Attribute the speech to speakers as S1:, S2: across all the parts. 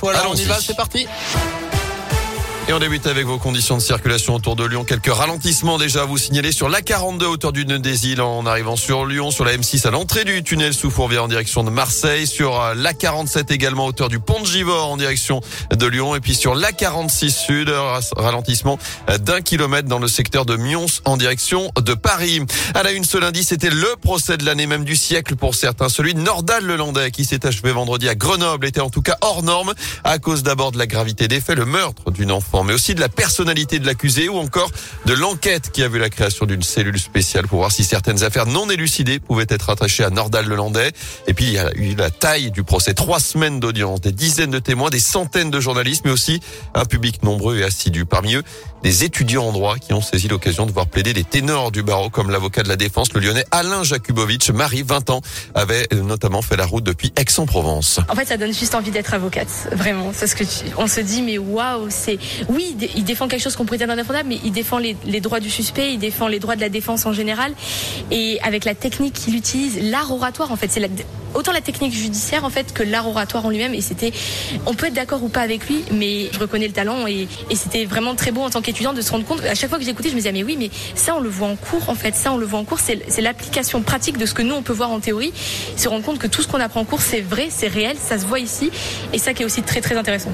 S1: infos. Alors on y va, c'est parti. Et on débute avec vos conditions de circulation autour de Lyon. Quelques ralentissements déjà à vous signaler sur la 42 hauteur du nœud des îles en arrivant sur Lyon, sur la M6 à l'entrée du tunnel sous Fourvière en direction de Marseille, sur euh, la 47 également hauteur du pont de Givors en direction de Lyon et puis sur la 46 sud, ralentissement d'un kilomètre dans le secteur de Mions en direction de Paris. À la une ce lundi, c'était le procès de l'année même du siècle pour certains, celui de Nordal Lelandais qui s'est achevé vendredi à Grenoble était en tout cas hors norme à cause d'abord de la gravité des faits, le meurtre d'une enfant mais aussi de la personnalité de l'accusé ou encore de l'enquête qui a vu la création d'une cellule spéciale pour voir si certaines affaires non élucidées pouvaient être attachées à Nordal Lelandais. Et puis il y a eu la taille du procès, trois semaines d'audience, des dizaines de témoins, des centaines de journalistes, mais aussi un public nombreux et assidu. Parmi eux, des étudiants en droit qui ont saisi l'occasion de voir plaider des ténors du barreau comme l'avocat de la défense, le lyonnais Alain Jakubowicz. Marie, 20 ans, avait notamment fait la route depuis Aix-en-Provence.
S2: En fait, ça donne juste envie d'être avocate, vraiment. Parce que on se dit, mais waouh, c'est, oui, il défend quelque chose qu'on dire indéfendable, mais il défend les, les, droits du suspect, il défend les droits de la défense en général. Et avec la technique qu'il utilise, l'art oratoire, en fait, c'est autant la technique judiciaire, en fait, que l'art oratoire en lui-même. Et c'était, on peut être d'accord ou pas avec lui, mais je reconnais le talent et, c'était vraiment très beau en tant qu'étudiant de se rendre compte. À chaque fois que j'écoutais, je me disais, mais oui, mais ça, on le voit en cours, en fait. Ça, on le voit en cours. C'est l'application pratique de ce que nous, on peut voir en théorie. Se rendre compte que tout ce qu'on apprend en cours, c'est vrai, c'est réel, ça se voit ici. Et ça qui est aussi très, très intéressant.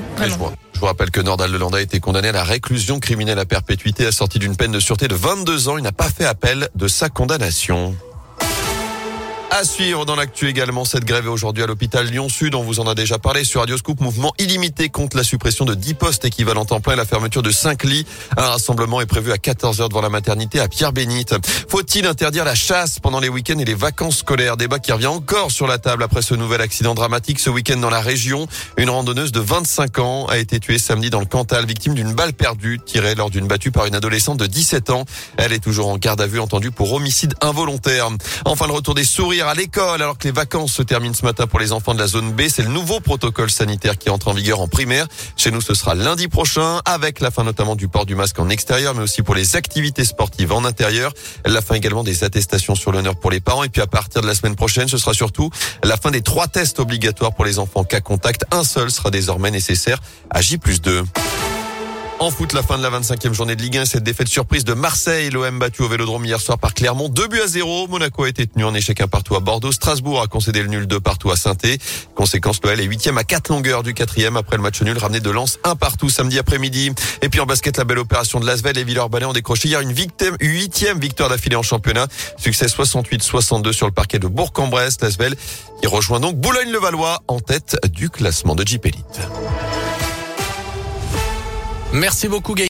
S1: Je vous rappelle que Nordal Lelandais a été condamné à la réclusion criminelle à perpétuité assortie d'une peine de sûreté de 22 ans. Il n'a pas fait appel de sa condamnation. À suivre dans l'actu également cette grève aujourd'hui à l'hôpital Lyon-Sud. On vous en a déjà parlé sur Radio Scoop. Mouvement illimité contre la suppression de 10 postes équivalents en plein et la fermeture de 5 lits. Un rassemblement est prévu à 14h devant la maternité à Pierre-Bénite. Faut-il interdire la chasse pendant les week-ends et les vacances scolaires? Débat qui revient encore sur la table après ce nouvel accident dramatique ce week-end dans la région. Une randonneuse de 25 ans a été tuée samedi dans le Cantal, victime d'une balle perdue tirée lors d'une battue par une adolescente de 17 ans. Elle est toujours en garde à vue entendue pour homicide involontaire. Enfin, le retour des sourires à l'école alors que les vacances se terminent ce matin pour les enfants de la zone B. C'est le nouveau protocole sanitaire qui entre en vigueur en primaire. Chez nous, ce sera lundi prochain avec la fin notamment du port du masque en extérieur, mais aussi pour les activités sportives en intérieur. La fin également des attestations sur l'honneur pour les parents. Et puis à partir de la semaine prochaine, ce sera surtout la fin des trois tests obligatoires pour les enfants cas contact. Un seul sera désormais nécessaire à J plus 2. En foot, la fin de la 25e journée de Ligue 1, cette défaite surprise de Marseille. L'OM battu au Vélodrome hier soir par Clermont. 2 buts à 0. Monaco a été tenu en échec un partout à Bordeaux. Strasbourg a concédé le nul 2 partout à saint Conséquence, l'OL est huitième à 4 longueurs du quatrième après le match nul ramené de Lens un partout samedi après-midi. Et puis en basket, la belle opération de Lasvel et Villeurbanne ont décroché hier une huitième victoire d'affilée en championnat. Succès 68-62 sur le parquet de Bourg-en-Bresse. Lasvel qui rejoint donc Boulogne-le-Valois en tête du classement de Jeep.
S3: Merci beaucoup.